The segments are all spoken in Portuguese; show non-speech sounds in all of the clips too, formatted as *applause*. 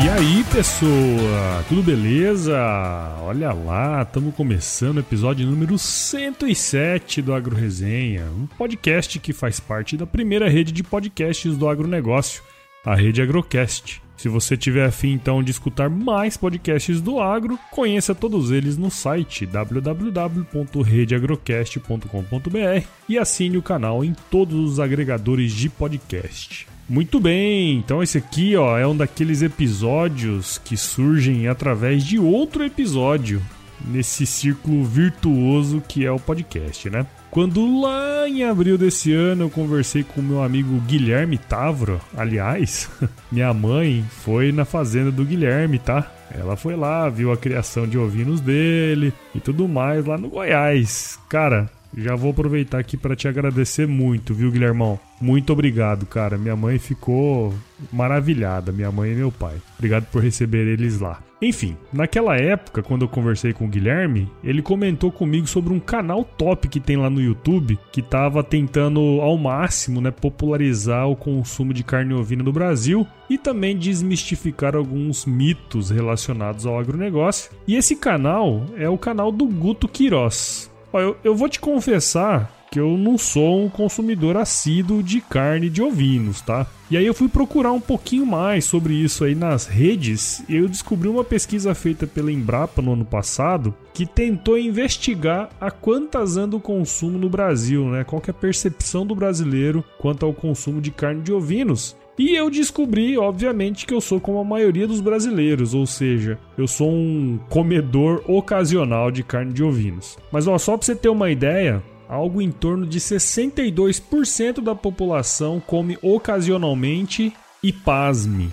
E aí, pessoa? Tudo beleza? Olha lá, estamos começando o episódio número 107 do Agro Resenha, um podcast que faz parte da primeira rede de podcasts do agronegócio, a rede Agrocast. Se você tiver afim então de escutar mais podcasts do agro, conheça todos eles no site www.redeagrocast.com.br e assine o canal em todos os agregadores de podcast. Muito bem, então esse aqui ó, é um daqueles episódios que surgem através de outro episódio nesse círculo virtuoso que é o podcast, né? Quando lá em abril desse ano eu conversei com meu amigo Guilherme Tavro, aliás, *laughs* minha mãe foi na fazenda do Guilherme, tá? Ela foi lá, viu a criação de ovinos dele e tudo mais lá no Goiás. Cara, já vou aproveitar aqui para te agradecer muito, viu, Guilhermão? Muito obrigado, cara. Minha mãe ficou maravilhada, minha mãe e meu pai. Obrigado por receber eles lá. Enfim, naquela época, quando eu conversei com o Guilherme, ele comentou comigo sobre um canal top que tem lá no YouTube, que estava tentando ao máximo, né, popularizar o consumo de carne ovina no Brasil e também desmistificar alguns mitos relacionados ao agronegócio. E esse canal é o canal do Guto Queiroz. Ó, eu, eu vou te confessar que eu não sou um consumidor assíduo de carne de ovinos, tá? E aí eu fui procurar um pouquinho mais sobre isso aí nas redes e eu descobri uma pesquisa feita pela Embrapa no ano passado que tentou investigar a quantas anda o consumo no Brasil, né? Qual que é a percepção do brasileiro quanto ao consumo de carne de ovinos. E eu descobri, obviamente, que eu sou como a maioria dos brasileiros, ou seja, eu sou um comedor ocasional de carne de ovinos. Mas ó, só para você ter uma ideia, algo em torno de 62% da população come ocasionalmente e pasme.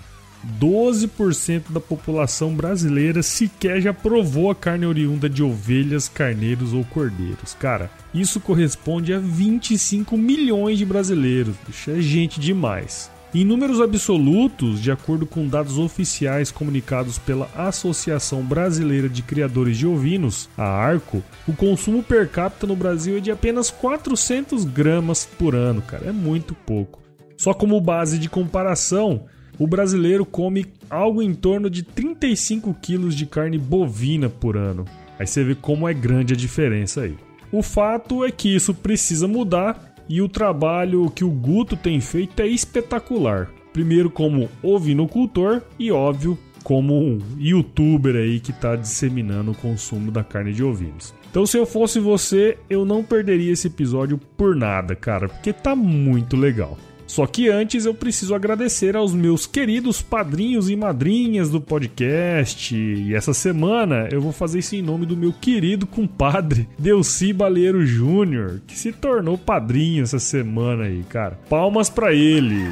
12% da população brasileira sequer já provou a carne oriunda de ovelhas, carneiros ou cordeiros. Cara, isso corresponde a 25 milhões de brasileiros. Isso é gente demais. Em números absolutos, de acordo com dados oficiais comunicados pela Associação Brasileira de Criadores de Ovinos, a ARCO, o consumo per capita no Brasil é de apenas 400 gramas por ano, cara, é muito pouco. Só como base de comparação, o brasileiro come algo em torno de 35 quilos de carne bovina por ano. Aí você vê como é grande a diferença aí. O fato é que isso precisa mudar e o trabalho que o Guto tem feito é espetacular. Primeiro como ovinocultor e óbvio como um youtuber aí que está disseminando o consumo da carne de ovinos. Então se eu fosse você, eu não perderia esse episódio por nada, cara, porque tá muito legal. Só que antes eu preciso agradecer aos meus queridos padrinhos e madrinhas do podcast. E essa semana eu vou fazer isso em nome do meu querido compadre Delci Baleiro Júnior, que se tornou padrinho essa semana aí, cara. Palmas para ele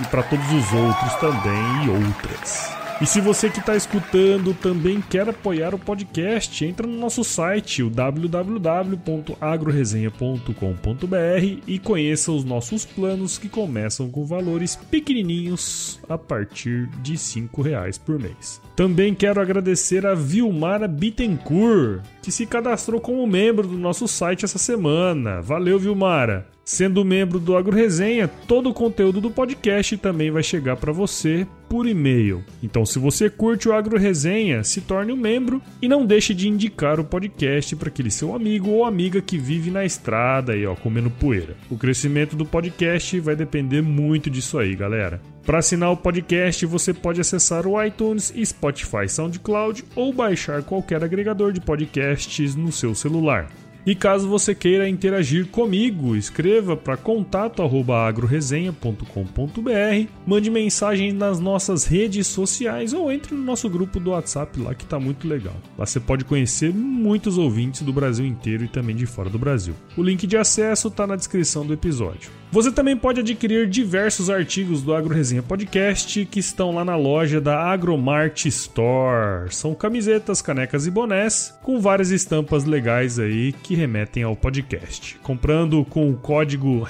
e para todos os outros também e outras. E se você que está escutando também quer apoiar o podcast, entra no nosso site, o www.agroresenha.com.br e conheça os nossos planos que começam com valores pequenininhos a partir de R$ reais por mês. Também quero agradecer a Vilmara Bittencourt, que se cadastrou como membro do nosso site essa semana. Valeu, Vilmara! Sendo membro do AgroResenha, todo o conteúdo do podcast também vai chegar para você por e-mail. Então, se você curte o AgroResenha, se torne um membro e não deixe de indicar o podcast para aquele seu amigo ou amiga que vive na estrada aí, ó, comendo poeira. O crescimento do podcast vai depender muito disso aí, galera. Para assinar o podcast, você pode acessar o iTunes, Spotify, SoundCloud ou baixar qualquer agregador de podcasts no seu celular. E caso você queira interagir comigo, escreva para contato@agroresenha.com.br, mande mensagem nas nossas redes sociais ou entre no nosso grupo do WhatsApp lá que tá muito legal. Lá você pode conhecer muitos ouvintes do Brasil inteiro e também de fora do Brasil. O link de acesso tá na descrição do episódio. Você também pode adquirir diversos artigos do Agro Resenha Podcast que estão lá na loja da Agromart Store. São camisetas, canecas e bonés com várias estampas legais aí que remetem ao podcast. Comprando com o código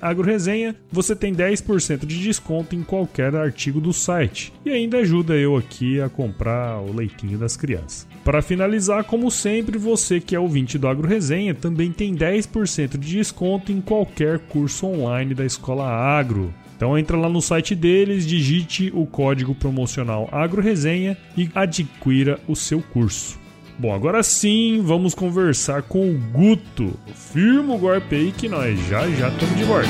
AgroResenha, você tem 10% de desconto em qualquer artigo do site e ainda ajuda eu aqui a comprar o leitinho das crianças. Para finalizar, como sempre, você que é ouvinte do Agro Resenha também tem 10% de desconto em qualquer curso online da Escola Agro. Então entra lá no site deles, digite o código promocional AgroResenha e adquira o seu curso. Bom, agora sim, vamos conversar com o Guto. Firma o golpe aí que nós já já estamos de volta.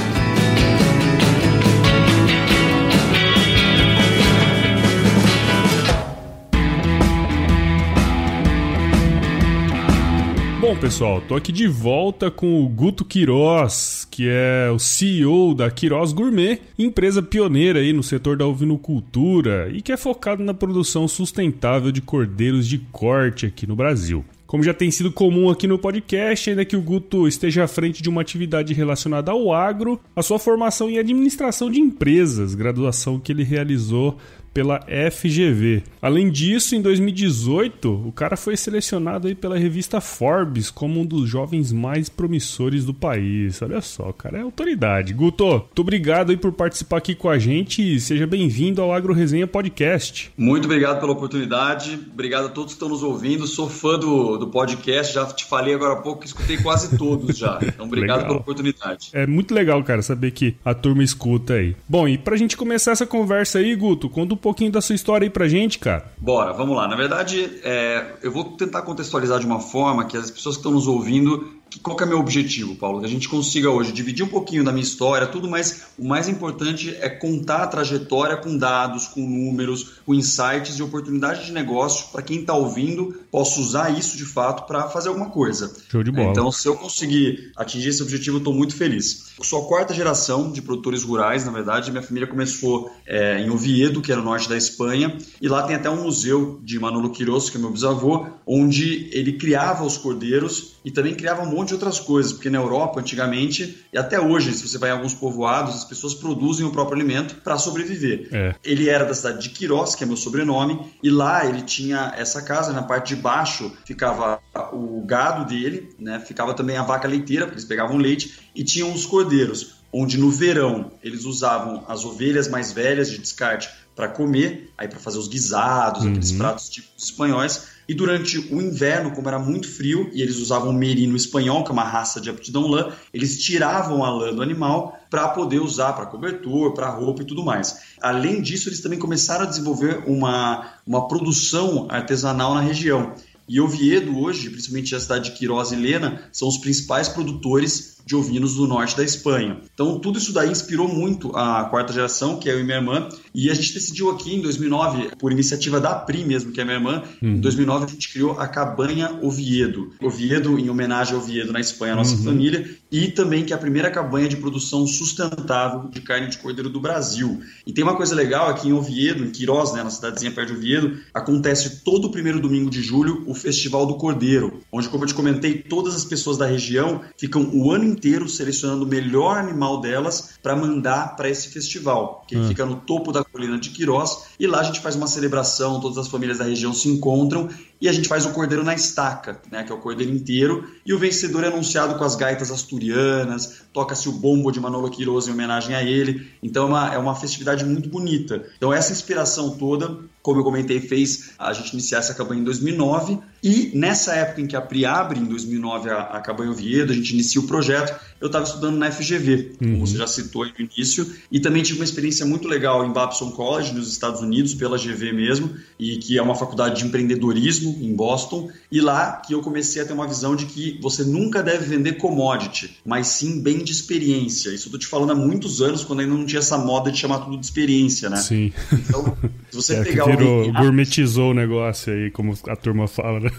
Bom, pessoal, tô aqui de volta com o Guto Quiroz, que é o CEO da Quiroz Gourmet, empresa pioneira aí no setor da ovinocultura e que é focado na produção sustentável de cordeiros de corte aqui no Brasil. Como já tem sido comum aqui no podcast, ainda que o Guto esteja à frente de uma atividade relacionada ao agro, a sua formação em administração de empresas, graduação que ele realizou pela FGV. Além disso, em 2018, o cara foi selecionado aí pela revista Forbes como um dos jovens mais promissores do país. Olha só, o cara é autoridade. Guto, muito obrigado aí por participar aqui com a gente e seja bem-vindo ao Agro Resenha Podcast. Muito obrigado pela oportunidade. Obrigado a todos que estão nos ouvindo. Sou fã do, do podcast, já te falei agora há pouco que escutei quase todos já. Então, obrigado legal. pela oportunidade. É muito legal, cara, saber que a turma escuta aí. Bom, e pra gente começar essa conversa aí, Guto, um pouquinho da sua história aí pra gente, cara. Bora, vamos lá. Na verdade, é, eu vou tentar contextualizar de uma forma que as pessoas que estão nos ouvindo qual que é meu objetivo, Paulo? Que a gente consiga hoje dividir um pouquinho da minha história, tudo, mas o mais importante é contar a trajetória com dados, com números, com insights e oportunidades de negócio para quem está ouvindo possa usar isso de fato para fazer alguma coisa. Show de bola. Então, se eu conseguir atingir esse objetivo, eu estou muito feliz. Eu sou a quarta geração de produtores rurais, na verdade. Minha família começou é, em Oviedo, que era o norte da Espanha, e lá tem até um museu de Manolo Quiroz, que é meu bisavô, onde ele criava os cordeiros e também criava um monte de outras coisas, porque na Europa, antigamente, e até hoje, se você vai em alguns povoados, as pessoas produzem o próprio alimento para sobreviver. É. Ele era da cidade de Quirós, que é meu sobrenome, e lá ele tinha essa casa, na parte de baixo ficava o gado dele, né? ficava também a vaca leiteira, porque eles pegavam leite, e tinham os cordeiros, onde no verão eles usavam as ovelhas mais velhas de descarte para comer, aí para fazer os guisados, uhum. aqueles pratos típicos espanhóis, e durante o inverno, como era muito frio, e eles usavam merino espanhol, que é uma raça de aptidão lã, eles tiravam a lã do animal para poder usar para cobertor, para roupa e tudo mais. Além disso, eles também começaram a desenvolver uma, uma produção artesanal na região. E Oviedo hoje, principalmente a cidade de Quirós e Lena, são os principais produtores de ovinos do norte da Espanha. Então, tudo isso daí inspirou muito a quarta geração, que é eu e minha irmã, e a gente decidiu aqui em 2009, por iniciativa da Pri mesmo, que é minha irmã, uhum. em 2009 a gente criou a Cabanha Oviedo. Oviedo em homenagem ao Oviedo na Espanha, a nossa uhum. família, e também que é a primeira cabanha de produção sustentável de carne de cordeiro do Brasil. E tem uma coisa legal aqui em Oviedo, em Quirós, né, na cidadezinha perto de Oviedo, acontece todo o primeiro domingo de julho o Festival do Cordeiro, onde, como eu te comentei, todas as pessoas da região ficam o ano inteiro selecionando o melhor animal delas para mandar para esse festival, que hum. fica no topo da colina de Quirós, e lá a gente faz uma celebração, todas as famílias da região se encontram e a gente faz o cordeiro na estaca, né, que é o cordeiro inteiro, e o vencedor é anunciado com as gaitas asturianas, toca-se o bombo de Manolo Quiroz em homenagem a ele, então é uma, é uma festividade muito bonita. Então essa inspiração toda, como eu comentei, fez a gente iniciar essa campanha em 2009, e nessa época em que a Pri abre, em 2009, a, a Cabanha Oviedo, a gente inicia o projeto, eu estava estudando na FGV, uhum. como você já citou aí no início, e também tive uma experiência muito legal em Babson College, nos Estados Unidos, pela GV mesmo, e que é uma faculdade de empreendedorismo em Boston, e lá que eu comecei a ter uma visão de que você nunca deve vender commodity, mas sim bem de experiência. Isso eu tô te falando há muitos anos, quando ainda não tinha essa moda de chamar tudo de experiência, né? Sim. Então, se você *laughs* é, pegar virou, gourmetizou o negócio aí, como a turma fala, né?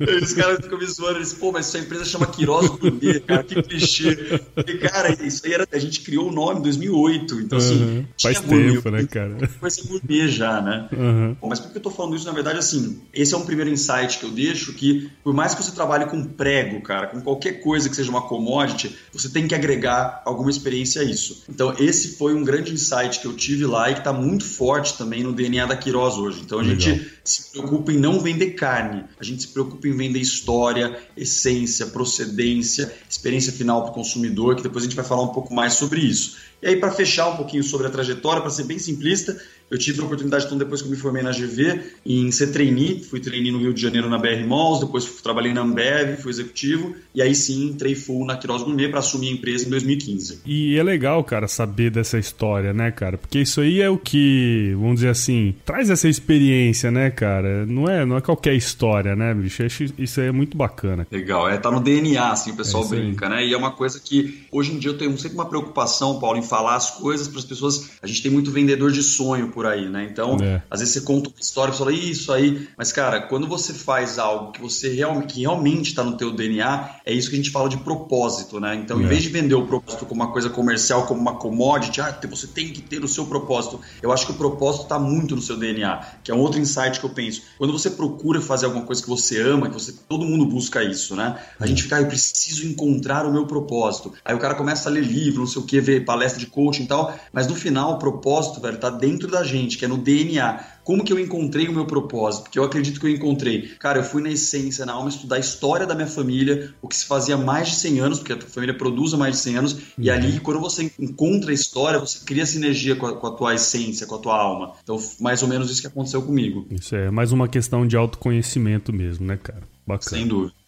*laughs* Os caras ficam me zoando, eles, pô, mas sua empresa chama Queiroz Gourmet, cara, que clichê. E, cara, isso aí era, a gente criou o nome em 2008, então assim, uhum. faz tempo, gourmet, né, cara? Coisa gourmet já, né? Uhum. Bom, mas por que eu tô falando isso? Na verdade, assim, esse é um primeiro insight que eu deixo, que por mais que você trabalhe com prego, cara, com qualquer coisa que seja uma commodity, você tem que agregar alguma experiência a isso. Então, esse foi um grande insight que eu tive lá e que tá muito forte também no DNA da Queiroz hoje. Então, a Legal. gente se preocupa em não vender carne, a gente se preocupa em vender história, essência, procedência, experiência final para o consumidor, que depois a gente vai falar um pouco mais sobre isso. E aí, para fechar um pouquinho sobre a trajetória, para ser bem simplista, eu tive a oportunidade, então, depois que eu me formei na GV, em ser trainee, fui trainee no Rio de Janeiro na BR Malls, depois trabalhei na Ambev, fui executivo, e aí sim entrei full na Quiroz Gourmet para assumir a empresa em 2015. E é legal, cara, saber dessa história, né, cara? Porque isso aí é o que, vamos dizer assim, traz essa experiência, né, cara? Não é, não é qualquer história, né, bicho? Isso aí é muito bacana. Legal, é, tá no DNA, assim, o pessoal é brinca, né? E é uma coisa que, hoje em dia, eu tenho sempre uma preocupação, Paulo, em falar as coisas para as pessoas. A gente tem muito vendedor de sonho por aí, né? Então, é. às vezes você conta uma história e fala isso aí, mas cara, quando você faz algo que você realmente que realmente está no teu DNA, é isso que a gente fala de propósito, né? Então, é. em vez de vender o propósito como uma coisa comercial, como uma commodity, ah, você tem que ter o seu propósito. Eu acho que o propósito está muito no seu DNA, que é um outro insight que eu penso. Quando você procura fazer alguma coisa que você ama, que você todo mundo busca isso, né? A gente fica, ah, eu preciso encontrar o meu propósito. Aí o cara começa a ler livro, não sei o que, ver palestra de coaching e tal, mas no final o propósito, velho, tá dentro da gente, que é no DNA. Como que eu encontrei o meu propósito? Porque eu acredito que eu encontrei. Cara, eu fui na essência, na alma, estudar a história da minha família, o que se fazia há mais de 100 anos, porque a tua família produz há mais de 100 anos, uhum. e ali, quando você encontra a história, você cria sinergia com a, com a tua essência, com a tua alma. Então, mais ou menos isso que aconteceu comigo. Isso é mais uma questão de autoconhecimento mesmo, né, cara? Bacana. Sem dúvida.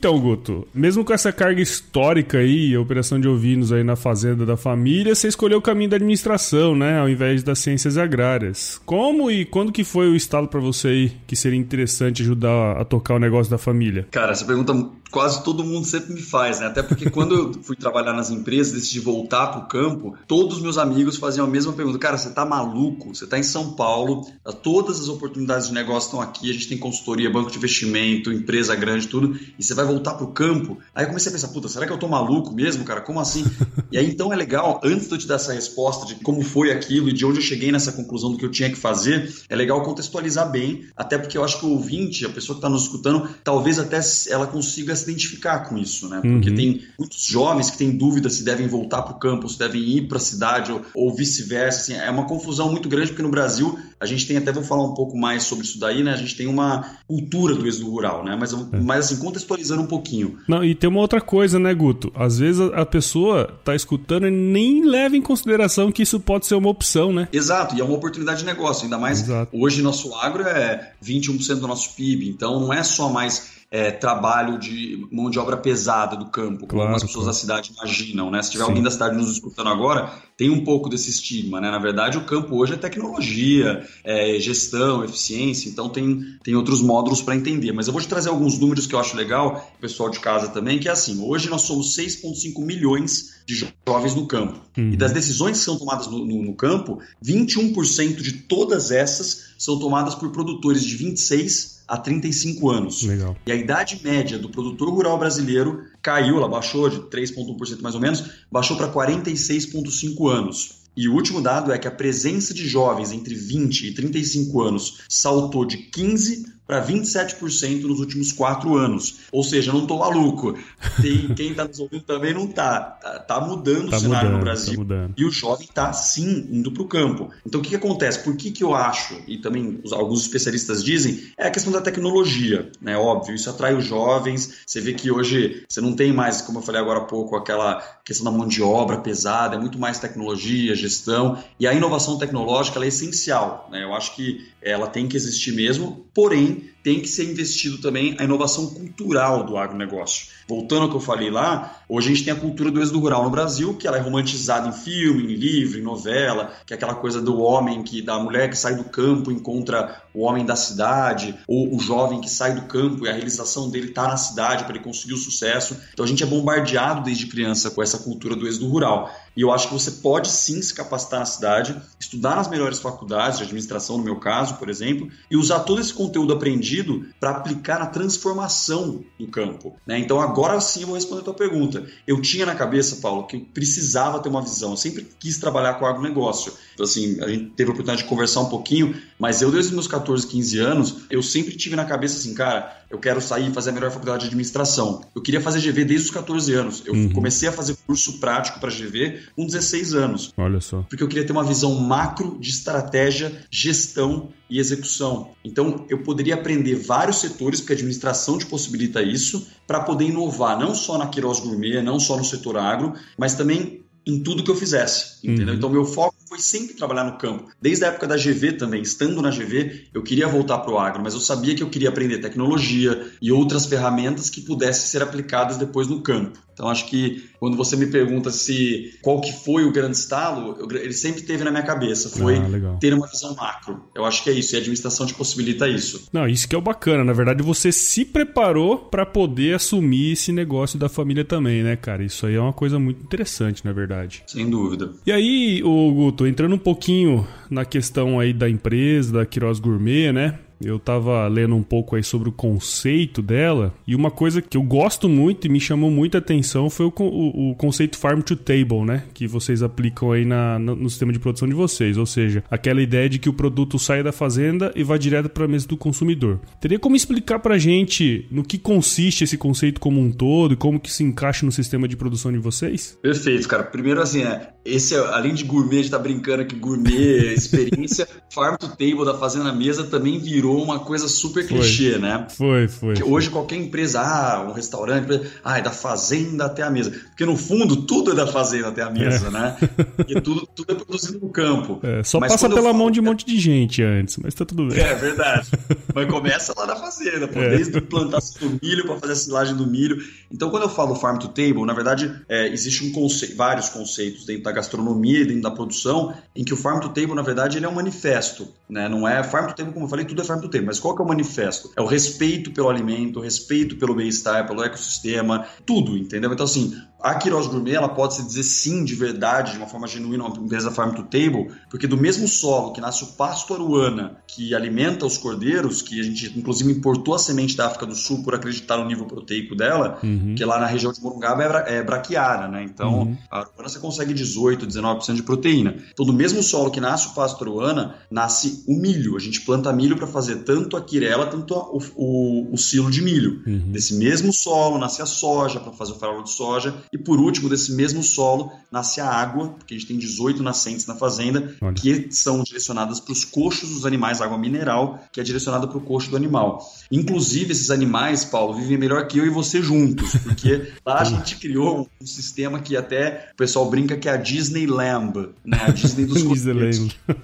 Então, Guto, mesmo com essa carga histórica aí, a operação de ovinos aí na fazenda da família, você escolheu o caminho da administração, né, ao invés das ciências agrárias. Como e quando que foi o estalo para você aí que seria interessante ajudar a tocar o negócio da família? Cara, essa pergunta quase todo mundo sempre me faz, né? Até porque quando eu fui trabalhar nas empresas, decidi voltar pro campo, todos os meus amigos faziam a mesma pergunta. Cara, você tá maluco? Você tá em São Paulo, todas as oportunidades de negócio estão aqui, a gente tem consultoria, banco de investimento, empresa grande, tudo, e você vai voltar pro campo? Aí eu comecei a pensar, puta, será que eu tô maluco mesmo, cara? Como assim? e aí então é legal, antes de eu te dar essa resposta de como foi aquilo e de onde eu cheguei nessa conclusão do que eu tinha que fazer, é legal contextualizar bem, até porque eu acho que o ouvinte, a pessoa que está nos escutando, talvez até ela consiga se identificar com isso, né? Porque uhum. tem muitos jovens que têm dúvida se devem voltar para o campo, se devem ir para a cidade ou, ou vice-versa. Assim, é uma confusão muito grande porque no Brasil a gente tem até vou falar um pouco mais sobre isso daí, né? A gente tem uma cultura do êxodo rural, né? Mas, é. mas assim contextualizando um pouquinho. Não, e tem uma outra coisa, né, Guto? Às vezes a, a pessoa está escutando e nem leva em consideração que isso pode ser uma opção, né? Exato, e é uma oportunidade de negócio, ainda mais Exato. hoje nosso agro é 21% do nosso PIB, então não é só mais é, trabalho de mão de obra pesada do campo, como claro, as pessoas claro. da cidade imaginam, né? Se tiver Sim. alguém da cidade nos escutando agora, tem um pouco desse estigma, né? Na verdade, o campo hoje é tecnologia, é gestão, eficiência, então tem, tem outros módulos para entender. Mas eu vou te trazer alguns números que eu acho legal, pessoal de casa também, que é assim, hoje nós somos 6,5 milhões de jovens no campo. Uhum. E das decisões que são tomadas no, no, no campo, 21% de todas essas são tomadas por produtores de 26 a 35 anos. Legal. E a idade média do produtor rural brasileiro caiu, ela baixou de 3,1% mais ou menos, baixou para 46,5 anos. E o último dado é que a presença de jovens entre 20 e 35 anos saltou de 15 para 27% nos últimos quatro anos. Ou seja, não estou maluco. Tem, *laughs* quem está nos ouvindo também não está. Tá, tá mudando tá o cenário mudando, no Brasil. Tá e o jovem está sim indo para o campo. Então o que, que, acontece? Por que, que eu acho, e também alguns especialistas dizem, é a questão da tecnologia. Né? Óbvio, isso atrai os jovens. Você vê que hoje você não tem mais, como eu falei agora há pouco, aquela questão da mão de obra pesada, é muito mais tecnologia, gestão. E a inovação tecnológica é essencial. Né? Eu acho que ela tem que existir mesmo, porém tem que ser investido também a inovação cultural do agronegócio. Voltando ao que eu falei lá, hoje a gente tem a cultura do êxodo rural no Brasil, que ela é romantizada em filme, em livro, em novela, que é aquela coisa do homem, que da mulher que sai do campo encontra o homem da cidade, ou o jovem que sai do campo e a realização dele está na cidade para ele conseguir o sucesso. Então a gente é bombardeado desde criança com essa cultura do êxodo rural. E eu acho que você pode sim se capacitar na cidade, estudar nas melhores faculdades de administração, no meu caso, por exemplo, e usar todo esse conteúdo aprendido para aplicar na transformação do campo. Né? Então agora sim eu vou responder a tua pergunta. Eu tinha na cabeça, Paulo, que precisava ter uma visão. Eu sempre quis trabalhar com agronegócio. Então, assim, a gente teve a oportunidade de conversar um pouquinho, mas eu, desde os meus 14, 15 anos, eu sempre tive na cabeça assim, cara, eu quero sair e fazer a melhor faculdade de administração. Eu queria fazer GV desde os 14 anos. Eu uhum. comecei a fazer curso prático para GV com 16 anos. Olha só. Porque eu queria ter uma visão macro de estratégia, gestão e execução. Então, eu poderia aprender vários setores, porque a administração te possibilita isso, para poder inovar, não só na Queiroz Gourmet, não só no setor agro, mas também em tudo que eu fizesse, entendeu? Uhum. Então, meu foco foi sempre trabalhar no campo. Desde a época da GV também, estando na GV, eu queria voltar para o agro, mas eu sabia que eu queria aprender tecnologia e outras ferramentas que pudessem ser aplicadas depois no campo. Então acho que quando você me pergunta se qual que foi o grande estalo, eu, ele sempre teve na minha cabeça, foi ah, ter uma visão macro. Eu acho que é isso, e a administração te possibilita isso. Não, isso que é o bacana, na verdade você se preparou para poder assumir esse negócio da família também, né, cara? Isso aí é uma coisa muito interessante, na verdade. Sem dúvida. E aí, o Guto, entrando um pouquinho na questão aí da empresa, da Quiroz Gourmet, né? Eu tava lendo um pouco aí sobre o conceito dela e uma coisa que eu gosto muito e me chamou muita atenção foi o, o, o conceito Farm to Table, né? Que vocês aplicam aí na, no, no sistema de produção de vocês. Ou seja, aquela ideia de que o produto sai da fazenda e vai direto para a mesa do consumidor. Teria como explicar pra gente no que consiste esse conceito como um todo e como que se encaixa no sistema de produção de vocês? Perfeito, cara. Primeiro assim, é, esse, além de gourmet, a gente tá brincando aqui, gourmet, *laughs* experiência, Farm to Table da Fazenda Mesa também virou uma coisa super foi. clichê, né? Foi, foi. Que hoje qualquer empresa, ah, um restaurante, ah, é da fazenda até a mesa. Porque no fundo tudo é da fazenda até a mesa, é. né? *laughs* E tudo, tudo é produzido no campo. É, só mas passa pela falo, mão de um monte de gente antes, mas tá tudo bem. É verdade. mas começa lá na fazenda, pô, é. desde plantação do milho para fazer a silagem do milho. Então quando eu falo Farm to Table, na verdade, é, existe um conceito, vários conceitos dentro da gastronomia, dentro da produção, em que o Farm to Table, na verdade, ele é um manifesto, né? Não é Farm to Table, como eu falei, tudo é Farm to Table, mas qual que é o manifesto? É o respeito pelo alimento, respeito pelo bem-estar, pelo ecossistema, tudo, entendeu? Então, assim, a Quiroz Gourmet ela pode se dizer sim de verdade, de uma forma genuína, uma empresa farm to table, porque do mesmo solo que nasce o pasto aruana, que alimenta os cordeiros, que a gente inclusive importou a semente da África do Sul por acreditar no nível proteico dela, uhum. que lá na região de Morungaba é, bra é braquiara, né? Então uhum. a aruana você consegue 18, 19% de proteína. Então do mesmo solo que nasce o pasto aruana, nasce o milho. A gente planta milho para fazer tanto a quirela, tanto a, o, o, o, silo de milho. Uhum. Desse mesmo solo nasce a soja para fazer o farelo de soja e por último, desse mesmo solo, nasce a água, porque a gente tem 18 nascentes na fazenda, Olha. que são direcionadas para os coxos dos animais, água mineral, que é direcionada para o coxo do animal. Inclusive, esses animais, Paulo, vivem melhor que eu e você juntos, porque *laughs* lá a gente criou um sistema que até o pessoal brinca que é a Disneyland, né? A Disney dos *laughs* Disneyland. *laughs*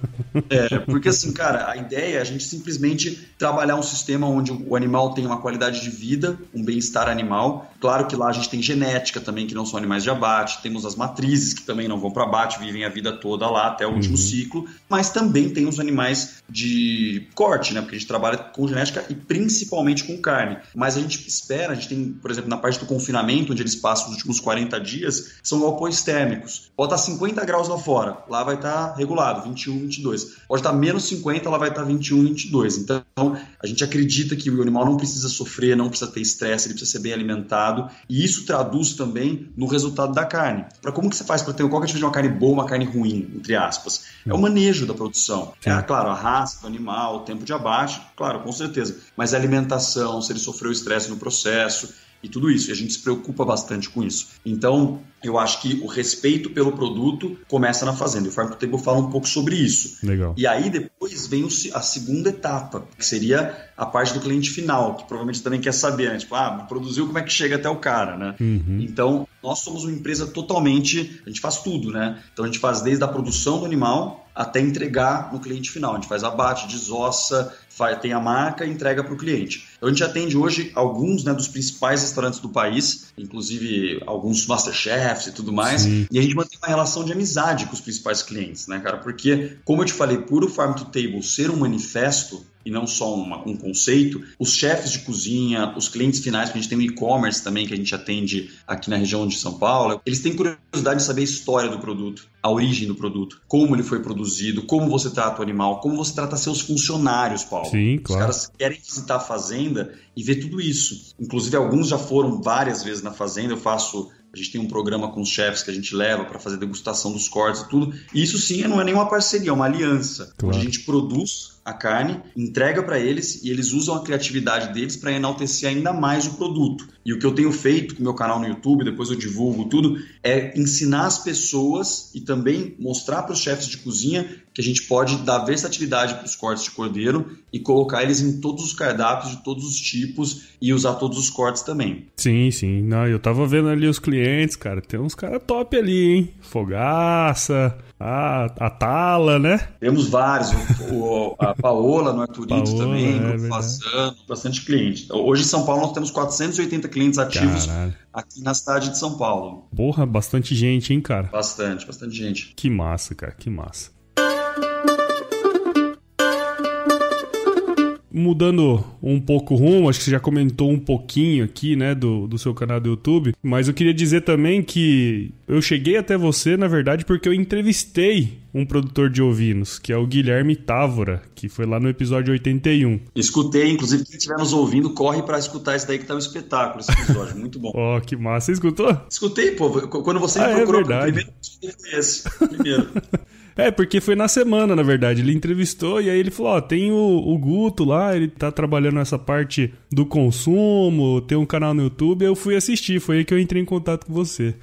É, porque assim, cara, a ideia é a gente simplesmente trabalhar um sistema onde o animal tem uma qualidade de vida, um bem-estar animal. Claro que lá a gente tem genética também, que não são animais de abate, temos as matrizes que também não vão para abate, vivem a vida toda lá até o último uhum. ciclo, mas também tem os animais de corte, né? Porque a gente trabalha com genética e principalmente com carne. Mas a gente espera, a gente tem, por exemplo, na parte do confinamento, onde eles passam os últimos 40 dias, são galpões térmicos. Pode estar 50 graus lá fora, lá vai estar regulado, 21, 22. Pode estar menos 50, lá vai estar 21, 22. Então, a gente acredita que o animal não precisa sofrer, não precisa ter estresse, ele precisa ser bem alimentado, e isso traduz também no resultado da carne. Para como que você faz para ter qual que é a diferença de uma carne boa uma carne ruim, entre aspas? É o manejo da produção. É, claro, a raça do animal, o tempo de abate, claro, com certeza. Mas a alimentação, se ele sofreu estresse no processo, e tudo isso. E a gente se preocupa bastante com isso. Então, eu acho que o respeito pelo produto começa na fazenda. E o Farm to Table fala um pouco sobre isso. Legal. E aí depois vem a segunda etapa, que seria a parte do cliente final, que provavelmente também quer saber, né? Tipo, ah, produziu, como é que chega até o cara, né? Uhum. Então, nós somos uma empresa totalmente, a gente faz tudo, né? Então a gente faz desde a produção do animal até entregar no cliente final. A gente faz abate, desossa, faz, tem a marca e entrega para o cliente. Então a gente atende hoje alguns né, dos principais restaurantes do país, inclusive alguns masterchefs e tudo mais, Sim. e a gente mantém uma relação de amizade com os principais clientes, né, cara? Porque, como eu te falei, por o Farm to Table ser um manifesto, e não só uma, um conceito, os chefes de cozinha, os clientes finais, que a gente tem o e-commerce também, que a gente atende aqui na região de São Paulo, eles têm curiosidade de saber a história do produto, a origem do produto, como ele foi produzido, como você trata o animal, como você trata seus funcionários, Paulo. Sim, claro. Os caras querem visitar a fazenda e ver tudo isso. Inclusive, alguns já foram várias vezes na fazenda, eu faço a gente tem um programa com os chefes que a gente leva para fazer degustação dos cortes e tudo. E isso sim não é nenhuma parceria, é uma aliança. Claro. Onde a gente produz a carne, entrega para eles e eles usam a criatividade deles para enaltecer ainda mais o produto. E o que eu tenho feito com o meu canal no YouTube, depois eu divulgo tudo, é ensinar as pessoas e também mostrar para os chefes de cozinha que a gente pode dar versatilidade para os cortes de cordeiro e colocar eles em todos os cardápios de todos os tipos e usar todos os cortes também. Sim, sim. Não, eu tava vendo ali os clientes, cara. Tem uns caras top ali, hein? Fogaça, a, a Tala, né? Temos vários. O, a Paola no Arturitos Paola, também, é, Fazano, bastante cliente. Hoje em São Paulo nós temos 480 clientes ativos Caralho. aqui na cidade de São Paulo. Porra, bastante gente, hein, cara? Bastante, bastante gente. Que massa, cara, que massa. Mudando um pouco o rumo, acho que você já comentou um pouquinho aqui, né, do, do seu canal do YouTube, mas eu queria dizer também que eu cheguei até você, na verdade, porque eu entrevistei um produtor de ovinos, que é o Guilherme Távora, que foi lá no episódio 81. Escutei, inclusive, quem estiver nos ouvindo, corre para escutar esse daí que tá um espetáculo, esse episódio, *laughs* muito bom. Ó, oh, que massa. Você escutou? Escutei, pô. Quando você ah, me procurou, é primeiro, esse, primeiro. *laughs* É, porque foi na semana, na verdade. Ele entrevistou e aí ele falou: Ó, tem o, o Guto lá, ele tá trabalhando nessa parte do consumo, tem um canal no YouTube. Eu fui assistir, foi aí que eu entrei em contato com você.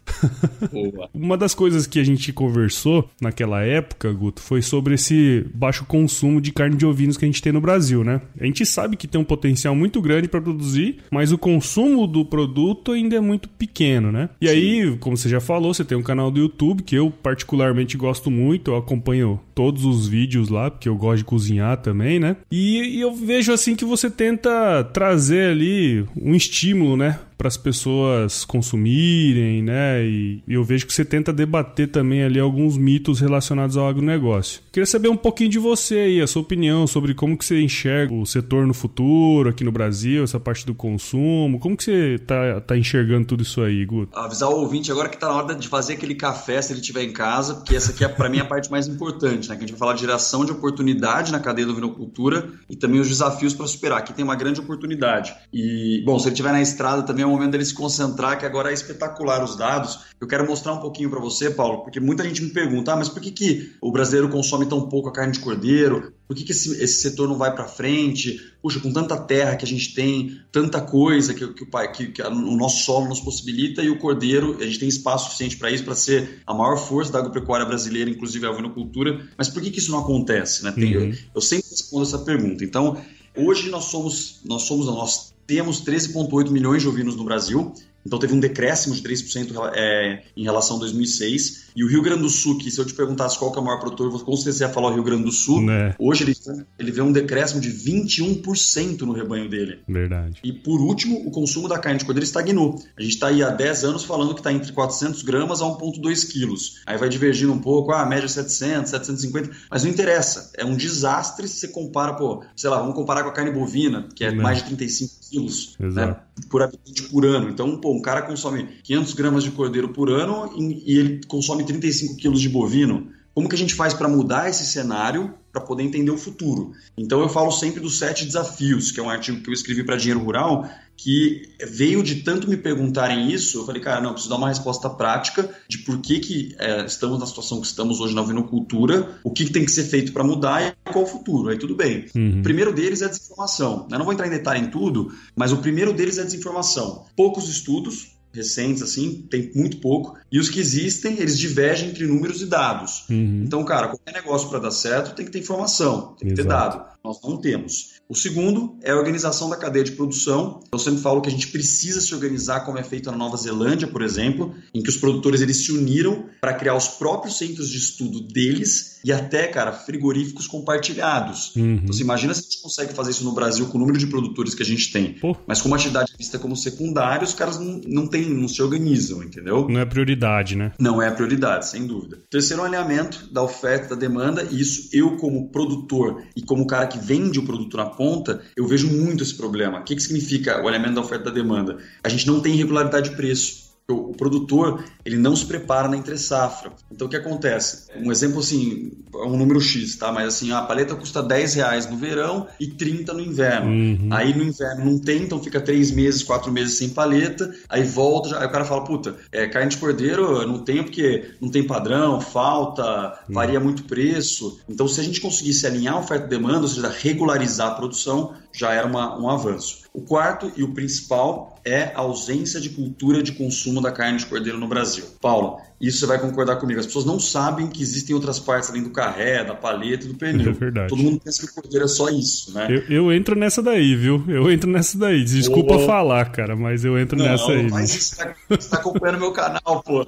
Uma das coisas que a gente conversou naquela época, Guto, foi sobre esse baixo consumo de carne de ovinos que a gente tem no Brasil, né? A gente sabe que tem um potencial muito grande para produzir, mas o consumo do produto ainda é muito pequeno, né? E Sim. aí, como você já falou, você tem um canal do YouTube que eu particularmente gosto muito, eu acompanho todos os vídeos lá, porque eu gosto de cozinhar também, né? E, e eu vejo assim que você tenta trazer ali um estímulo, né? Para as pessoas consumirem, né? E, e, eu vejo que você tenta debater também ali alguns mitos relacionados ao agronegócio. Queria saber um pouquinho de você aí, a sua opinião sobre como que você enxerga o setor no futuro aqui no Brasil, essa parte do consumo. Como que você tá, tá enxergando tudo isso aí, Guto? Avisar o ouvinte agora que tá na hora de fazer aquele café se ele estiver em casa, porque essa aqui é para mim a parte mais importante, né? Que a gente vai falar de geração de oportunidade na cadeia da vinocultura e também os desafios para superar. Aqui tem uma grande oportunidade. E, bom, se ele estiver na estrada também é um momento dele se concentrar, que agora é espetacular os dados. Eu quero mostrar um pouquinho para você, Paulo, porque muita gente me pergunta, ah, mas por que, que o brasileiro consome tão pouco a carne de cordeiro? Por que, que esse, esse setor não vai para frente? Puxa, com tanta terra que a gente tem, tanta coisa que, que, que, que o nosso solo nos possibilita e o cordeiro, a gente tem espaço suficiente para isso, para ser a maior força da agropecuária brasileira, inclusive a ovinocultura. Mas por que, que isso não acontece? Né? Tem, uhum. eu, eu sempre respondo essa pergunta. Então, hoje nós somos, nós somos, nós temos 13,8 milhões de ovinos no Brasil, então teve um decréscimo de 3% é, em relação a 2006. E o Rio Grande do Sul, que se eu te perguntasse qual que é o maior produtor, com certeza ia falar o Rio Grande do Sul. Né? Hoje ele, ele vê um decréscimo de 21% no rebanho dele. Verdade. E por último, o consumo da carne de cordeiro estagnou. A gente está aí há 10 anos falando que está entre 400 gramas a 1,2 quilos. Aí vai divergindo um pouco, ah, a média 700, 750, mas não interessa. É um desastre se você compara, pô, sei lá, vamos comparar com a carne bovina, que é né? mais de 35 quilos né, por habitante por ano. Então, pô, um cara consome 500 gramas de cordeiro por ano e ele consome 35 quilos de bovino. Como que a gente faz para mudar esse cenário para poder entender o futuro? Então eu falo sempre dos sete desafios, que é um artigo que eu escrevi para Dinheiro Rural, que veio de tanto me perguntarem isso, eu falei, cara, não, eu preciso dar uma resposta prática de por que, que é, estamos na situação que estamos hoje na vinocultura, o que, que tem que ser feito para mudar e qual o futuro. Aí tudo bem. Uhum. O primeiro deles é a desinformação. Eu não vou entrar em detalhe em tudo, mas o primeiro deles é a desinformação. Poucos estudos, recentes, assim, tem muito pouco. E os que existem, eles divergem entre números e dados. Uhum. Então, cara, qualquer negócio para dar certo tem que ter informação, tem que Exato. ter dado. Nós não temos. O segundo é a organização da cadeia de produção. Eu sempre falo que a gente precisa se organizar como é feito na Nova Zelândia, por exemplo, em que os produtores eles se uniram para criar os próprios centros de estudo deles e até, cara, frigoríficos compartilhados. Uhum. Então, você imagina se a gente consegue fazer isso no Brasil com o número de produtores que a gente tem. Pô. Mas como atividade vista como secundária, os caras não, não, tem, não se organizam, entendeu? Não é prioridade, né? Não é prioridade, sem dúvida. Terceiro alinhamento da oferta da demanda, e isso eu como produtor e como cara que vende o produto na ponta, eu vejo muito esse problema. O que, que significa o alinhamento da oferta da demanda? A gente não tem regularidade de preço o produtor ele não se prepara na entre safra. Então o que acontece? Um exemplo assim, é um número X, tá? Mas assim, a paleta custa 10 reais no verão e 30 no inverno. Uhum. Aí no inverno não tem, então fica 3 meses, 4 meses sem paleta, aí volta, aí o cara fala, puta, é, carne de cordeiro não tem porque não tem padrão, falta, uhum. varia muito preço. Então se a gente conseguisse alinhar a oferta e demanda, ou seja, regularizar a produção, já era uma, um avanço. O quarto e o principal é a ausência de cultura de consumo da carne de cordeiro no Brasil. Paulo, isso você vai concordar comigo. As pessoas não sabem que existem outras partes além do carré, da paleta e do pernil. É verdade. Todo mundo pensa que o cordeiro é só isso, né? Eu, eu entro nessa daí, viu? Eu entro nessa daí. Desculpa oh. falar, cara, mas eu entro não, nessa aí. Mas você tá, você tá acompanhando meu canal, pô.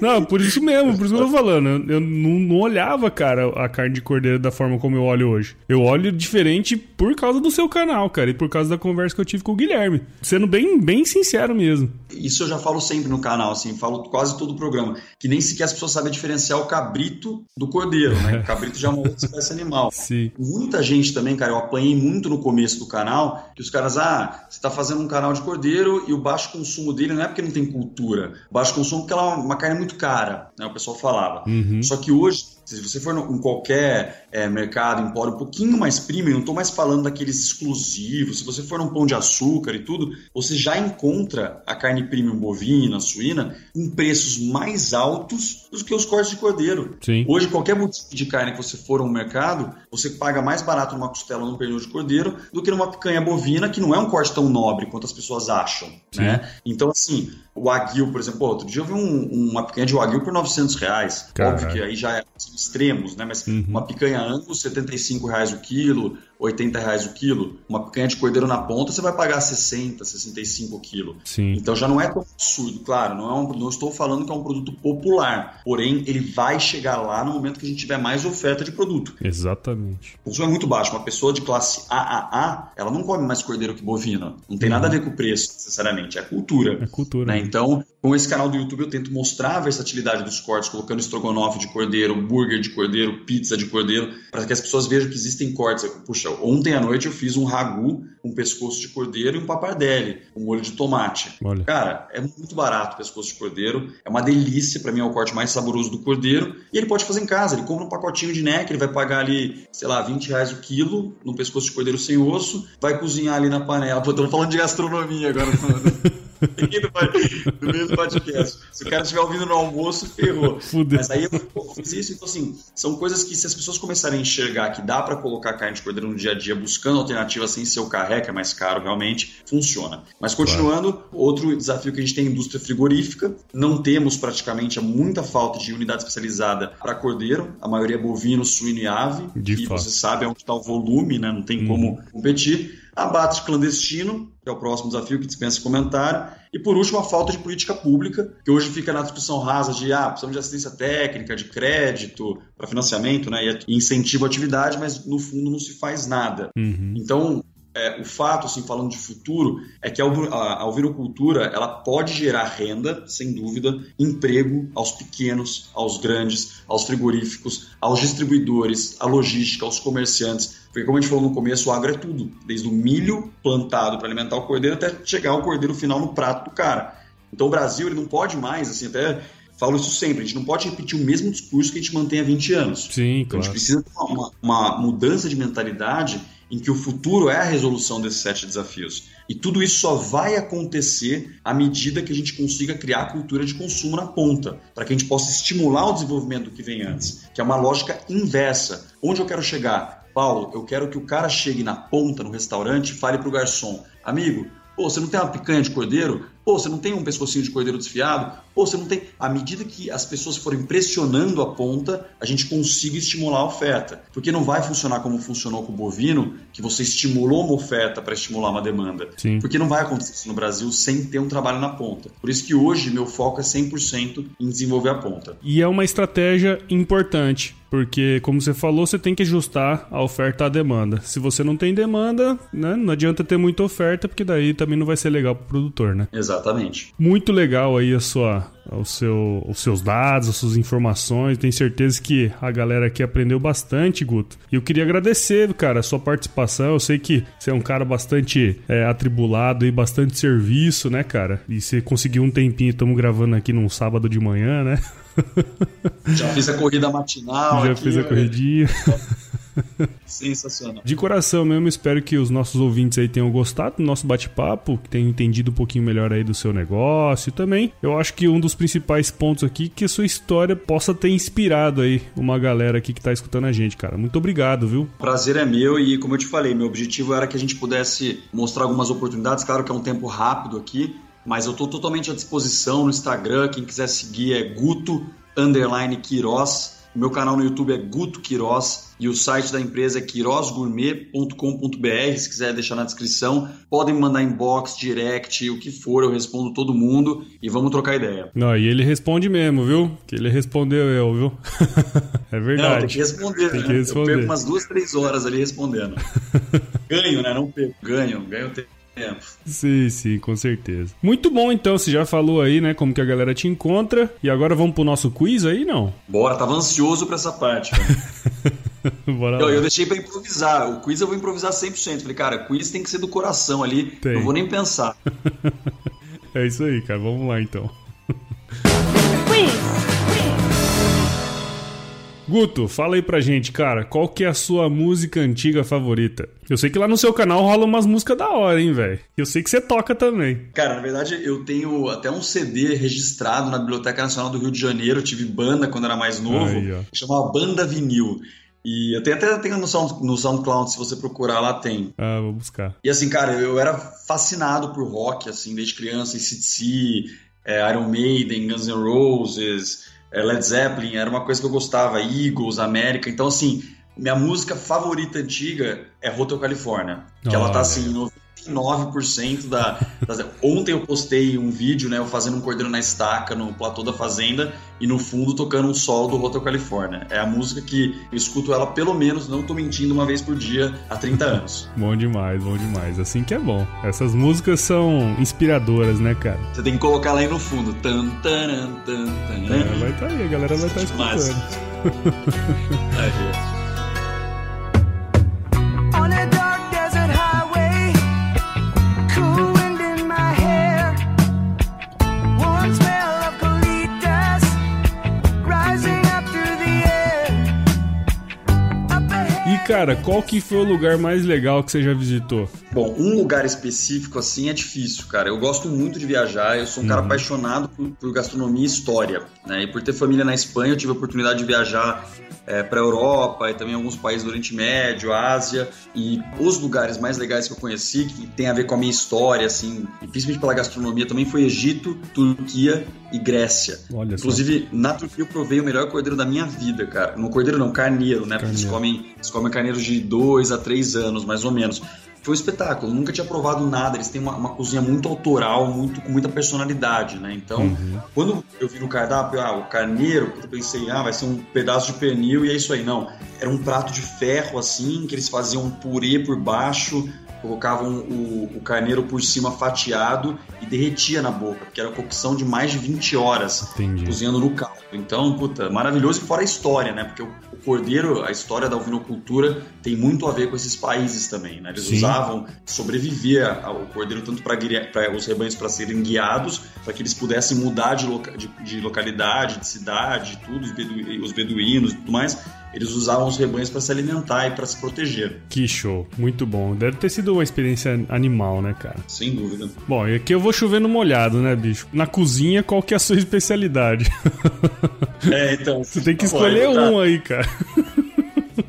Não, por isso mesmo, por isso que eu tô falando. Eu não, não olhava, cara, a carne de cordeiro da forma como eu olho hoje. Eu olho diferente por causa do seu canal, cara, e por causa da conversa que eu tive com o Guilherme. Sendo bem, bem sincero mesmo. Isso eu já falo sempre no canal, assim, falo quase todo o programa que nem sequer as pessoas sabem diferenciar o cabrito do cordeiro, né? *laughs* O cabrito já é uma outra espécie animal. Sim. Muita gente também, cara, eu apanhei muito no começo do canal, que os caras, ah, você está fazendo um canal de cordeiro e o baixo consumo dele não é porque não tem cultura. O baixo consumo é porque ela é uma carne muito cara, né? O pessoal falava. Uhum. Só que hoje, se você for em qualquer é, mercado, empório um pouquinho mais premium, não estou mais falando daqueles exclusivos, se você for num pão de açúcar e tudo, você já encontra a carne premium bovina, suína, com preços mais altos do que os cortes de cordeiro. Sim. Hoje, qualquer boutique de carne que você for ao mercado, você paga mais barato numa costela ou num pernil de cordeiro do que numa picanha bovina, que não é um corte tão nobre quanto as pessoas acham. Né? Então, assim, o Wagyu, por exemplo, outro dia eu vi um, uma picanha de Wagyu por 900 reais. Caramba. Óbvio que aí já é extremos, né? Mas uhum. uma picanha Angus, 75 reais o quilo, 80 reais o quilo. Uma picanha de cordeiro na ponta, você vai pagar 60, 65 o quilo. Sim. Então já não é tão absurdo, claro. Não, é um, não estou falando que é um produto popular. Porém, ele vai chegar lá no momento que a gente tiver mais oferta de produto. Exatamente. O consumo é muito baixo. Uma pessoa de classe AAA, ela não come mais cordeiro que bovina. Não tem uhum. nada a ver com o preço, necessariamente. É cultura. É cultura. Né? Então, com esse canal do YouTube, eu tento mostrar a versatilidade dos cortes, colocando estrogonofe de cordeiro, burger de cordeiro, pizza de cordeiro, para que as pessoas vejam que existem cortes. Puxa, ontem à noite eu fiz um ragu com pescoço de cordeiro e um papardelli, um molho de tomate. Olha. Cara, é muito barato o pescoço de cordeiro, é uma delícia, para mim é o corte mais saboroso do cordeiro, e ele pode fazer em casa, ele compra um pacotinho de neck, ele vai pagar ali, sei lá, 20 reais o quilo, num pescoço de cordeiro sem osso, vai cozinhar ali na panela. Pô, *laughs* tô falando de gastronomia agora. *laughs* do podcast. Se o cara estiver ouvindo no almoço, ferrou. Fudeu. Mas aí eu fiz isso, então assim, são coisas que se as pessoas começarem a enxergar que dá para colocar carne de cordeiro no dia a dia, buscando alternativas sem ser o carré, que é mais caro realmente, funciona. Mas continuando, claro. outro desafio que a gente tem é a indústria frigorífica. Não temos praticamente muita falta de unidade especializada para cordeiro, a maioria é bovino, suíno e ave. De e fato. você sabe onde está o volume, né? Não tem hum. como competir. Abate clandestino, que é o próximo desafio que dispensa comentário. E por último, a falta de política pública, que hoje fica na discussão rasa de ah, precisamos de assistência técnica, de crédito para financiamento né, e incentivo à atividade, mas no fundo não se faz nada. Uhum. Então, é, o fato, assim, falando de futuro, é que a, a, alvirocultura ela pode gerar renda, sem dúvida, emprego aos pequenos, aos grandes, aos frigoríficos, aos distribuidores, à logística, aos comerciantes. Porque, como a gente falou no começo, o agro é tudo, desde o milho plantado para alimentar o cordeiro até chegar o cordeiro final no prato do cara. Então, o Brasil ele não pode mais, assim, até falo isso sempre, a gente não pode repetir o mesmo discurso que a gente mantém há 20 anos. Sim, então, claro. A gente precisa ter uma, uma mudança de mentalidade em que o futuro é a resolução desses sete desafios. E tudo isso só vai acontecer à medida que a gente consiga criar a cultura de consumo na ponta, para que a gente possa estimular o desenvolvimento do que vem antes, que é uma lógica inversa. Onde eu quero chegar? Paulo, eu quero que o cara chegue na ponta no restaurante e fale para o garçom: amigo, Pô, você não tem uma picanha de cordeiro? Pô, você não tem um pescocinho de cordeiro desfiado? Pô, você não tem. À medida que as pessoas forem pressionando a ponta, a gente consiga estimular a oferta. Porque não vai funcionar como funcionou com o bovino, que você estimulou uma oferta para estimular uma demanda. Sim. Porque não vai acontecer isso no Brasil sem ter um trabalho na ponta. Por isso que hoje meu foco é 100% em desenvolver a ponta. E é uma estratégia importante, porque, como você falou, você tem que ajustar a oferta à demanda. Se você não tem demanda, né, não adianta ter muita oferta, porque daí também não vai ser legal para o produtor, né? Exatamente. Muito legal aí a sua, o seu, os seus dados, as suas informações. Tenho certeza que a galera aqui aprendeu bastante, Guto. E eu queria agradecer, cara, a sua participação. Eu sei que você é um cara bastante é, atribulado e bastante serviço, né, cara? E você conseguiu um tempinho, estamos gravando aqui num sábado de manhã, né? Já fiz a corrida matinal. *laughs* Já aqui, fiz a corridinha. *laughs* Sensacional. De coração mesmo, espero que os nossos ouvintes aí tenham gostado do nosso bate-papo, que tenham entendido um pouquinho melhor aí do seu negócio também. Eu acho que um dos principais pontos aqui é que a sua história possa ter inspirado aí uma galera aqui que tá escutando a gente, cara. Muito obrigado, viu? Prazer é meu e como eu te falei, meu objetivo era que a gente pudesse mostrar algumas oportunidades, claro que é um tempo rápido aqui, mas eu tô totalmente à disposição no Instagram, quem quiser seguir é guto underline Quiroz. O meu canal no YouTube é Guto Quiroz e o site da empresa é quirozgourmet.com.br. Se quiser deixar na descrição, podem me mandar inbox, direct, o que for, eu respondo todo mundo e vamos trocar ideia. Não, e ele responde mesmo, viu? Que ele respondeu eu, viu? *laughs* é verdade. Não, tem que responder, Tem né? que responder. Eu perco umas duas, três horas ali respondendo. *laughs* ganho, né? Não perco. Ganho, ganho tempo. Sim, sim, com certeza. Muito bom, então. Você já falou aí, né, como que a galera te encontra. E agora vamos pro nosso quiz aí, não? Bora, tava ansioso pra essa parte, cara. *laughs* Bora Eu, lá. eu deixei pra improvisar. O quiz eu vou improvisar 100%. Falei, cara, quiz tem que ser do coração ali. Tem. Não vou nem pensar. *laughs* É isso aí, cara. Vamos lá, então. Quiz. Guto, fala aí pra gente, cara, qual que é a sua música antiga favorita? Eu sei que lá no seu canal rola umas músicas da hora, hein, velho? Eu sei que você toca também. Cara, na verdade, eu tenho até um CD registrado na Biblioteca Nacional do Rio de Janeiro. Eu tive banda quando era mais novo. Aí, ó. chamava Banda Vinil. E eu tenho até tenho no, Sound, no SoundCloud, se você procurar lá tem. Ah, vou buscar. E assim, cara, eu era fascinado por rock, assim, desde criança, ACDC, é, Iron Maiden, Guns N' Roses, Led Zeppelin, era uma coisa que eu gostava, Eagles, América. Então, assim, minha música favorita antiga é Hotel California, que ela tá assim, 99% da, das... Ontem eu postei um vídeo, né, eu fazendo um cordeiro na estaca no platô da fazenda e no fundo tocando um sol do Hotel California. É a música que eu escuto ela pelo menos, não tô mentindo, uma vez por dia há 30 anos. Bom demais, bom demais. Assim que é bom. Essas músicas são inspiradoras, né, cara? Você tem que colocar lá aí no fundo. Tan, taran, tan, tan. É, vai tá aí, a galera vai estar tá escutando. É, cara, qual que foi o lugar mais legal que você já visitou? Bom, um lugar específico assim é difícil, cara. Eu gosto muito de viajar, eu sou um cara apaixonado por, por gastronomia e história, né? E por ter família na Espanha, eu tive a oportunidade de viajar é, para Europa e também alguns países do Oriente Médio, Ásia. E os lugares mais legais que eu conheci, que tem a ver com a minha história, assim, principalmente pela gastronomia, também foi Egito, Turquia e Grécia. Olha só. Inclusive, na Turquia eu provei o melhor cordeiro da minha vida, cara. No cordeiro não, carneiro, né? Porque eles Carneiro. comem, eles comem carneiros de dois a três anos, mais ou menos. Foi um espetáculo, nunca tinha provado nada. Eles têm uma, uma cozinha muito autoral, muito com muita personalidade, né? Então, Uhum. quando eu vi no cardápio, ah, o carneiro, eu pensei, ah, vai ser um pedaço de pernil e é isso aí. Não, era um prato de ferro assim, que eles faziam um purê por baixo, colocavam o, o carneiro por cima fatiado e derretia na boca, porque era cocção de mais de 20 horas Entendi. cozinhando no caldo. Então, puta, maravilhoso e fora a história, né? Porque o cordeiro, a história da ovinocultura tem muito a ver com esses países também, né? Eles Sim. usavam sobreviver ao cordeiro tanto para os rebanhos para serem guiados, para que eles pudessem mudar de, loca- de- de localidade, de cidade, tudo, os, bedu- os beduínos e tudo mais. Eles usavam os rebanhos para se alimentar e para se proteger, Que show. Muito bom. Deve ter sido uma experiência animal, né, cara? sem dúvida. Bom, e aqui eu vou chover no molhado, né, bicho? Na cozinha, qual que é a sua especialidade? *laughs* *laughs* É, então. Você tem que escolher um aí, cara. *laughs*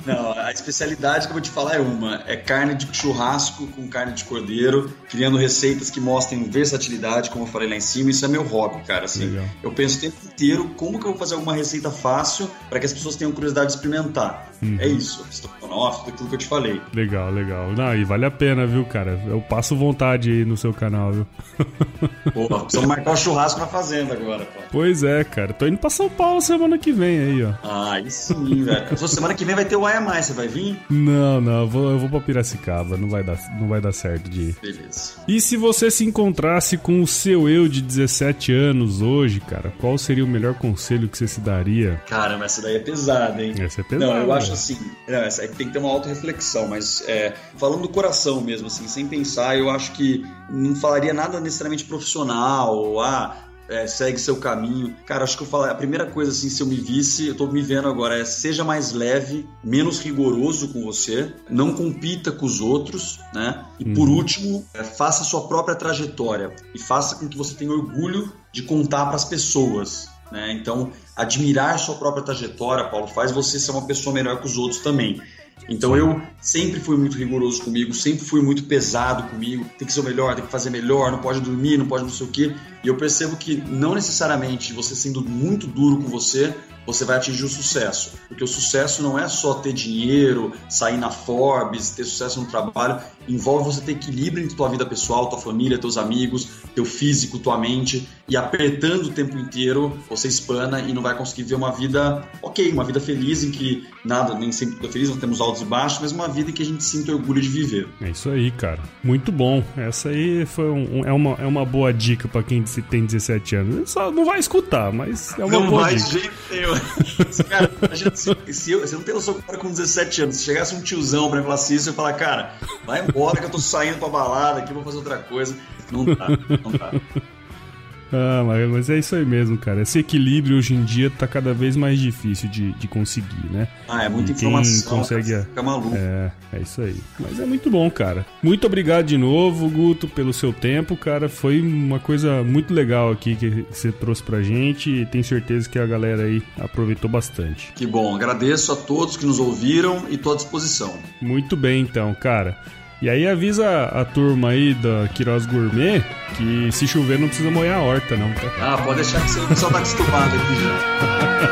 Não, a especialidade que eu vou te falar é uma: é carne de churrasco com carne de cordeiro, criando receitas que mostrem versatilidade, como eu falei lá em cima. Isso é meu hobby, cara. Assim, Legal. eu penso o tempo inteiro como que eu vou fazer alguma receita fácil para que as pessoas tenham curiosidade de experimentar. Uhum. É isso, estrogonofe, tudo aquilo que eu te falei. Legal, legal. Não, e vale a pena, viu, cara? Eu passo vontade aí no seu canal, viu? *laughs* Pô, precisamos marcar o churrasco na fazenda agora, pô. Pois é, cara. Tô indo pra São Paulo semana que vem aí, ó. Ah, aí sim, velho. *laughs* Semana que vem vai ter o Mais, você vai vir? Não, não, eu vou, eu vou pra Piracicaba. Não vai, dar, não vai dar certo de ir. Beleza. E se você se encontrasse com o seu eu de 17 anos hoje, cara, qual seria o melhor conselho que você se daria? Caramba, essa daí é pesada, hein? Essa é pesada. Não, eu acho né? assim, não, aí tem que ter uma autorreflexão, mas é, falando do coração mesmo, assim, sem pensar, eu acho que não falaria nada necessariamente profissional, ou ah, é, segue seu caminho. Cara, acho que eu falaria, a primeira coisa, assim, se eu me visse, eu tô me vendo agora, é seja mais leve, menos rigoroso com você, não compita com os outros, né? E por último, é, faça a sua própria trajetória e faça com que você tenha orgulho de contar para as pessoas. Né? Então, admirar sua própria trajetória, Paulo, faz você ser uma pessoa melhor que os outros também. Então eu sempre fui muito rigoroso comigo, sempre fui muito pesado comigo. Tem que ser o melhor, tem que fazer melhor, não pode dormir, não pode não sei o quê. E eu percebo que não necessariamente você sendo muito duro com você, você vai atingir o sucesso. Porque o sucesso não é só ter dinheiro, sair na Forbes, ter sucesso no trabalho. Envolve você ter equilíbrio entre tua vida pessoal, tua família, teus amigos, teu físico, tua mente. E apertando o tempo inteiro, você espana e não vai conseguir ver uma vida ok, uma vida feliz em que nada, nem sempre tudo é feliz, nós temos altos e baixos, mas uma vida em que a gente sinta orgulho de viver. É isso aí, cara. Muito bom. Essa aí foi um- é, uma, é uma boa dica pra quem se- tem 17 anos. Só não vai escutar, mas é uma não boa vai de jeito nenhum. *laughs* Cara, imagina, se, se eu, você não tem noção cara com 17 anos, se chegasse um tiozão pra mim e falasse isso, eu ia falar, cara, vai embora que eu tô saindo pra balada aqui, vou fazer outra coisa. Não dá, não dá. Ah, mas, mas é isso aí mesmo, cara. Esse equilíbrio hoje em dia tá cada vez mais difícil de, de conseguir, né? Ah, é muita E quem informação, consegue fica maluco. É, é isso aí. Mas é muito bom, cara. Muito obrigado de novo, Guto, pelo seu tempo, cara. Foi uma coisa muito legal aqui que você trouxe pra gente e tenho certeza que a galera aí aproveitou bastante. Que bom, agradeço a todos que nos ouviram e tô à disposição. Muito bem, então, cara. E aí avisa a turma aí da Queiroz Gourmet que se chover não precisa molhar a horta, não, tá? Ah, pode deixar que o pessoal tá acostumado aqui já. *laughs*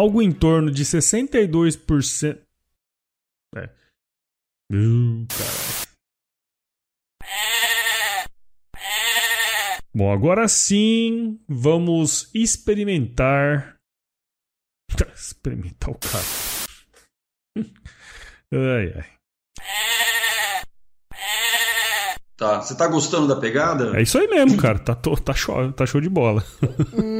Algo em torno de 62%. É. Uh. Bom, agora sim, vamos experimentar. *laughs* Experimentar o cara. *laughs* Ai, ai. Tá, você tá gostando da pegada? É isso aí mesmo, cara. Tá, to- tá, show, tá show de bola. *laughs*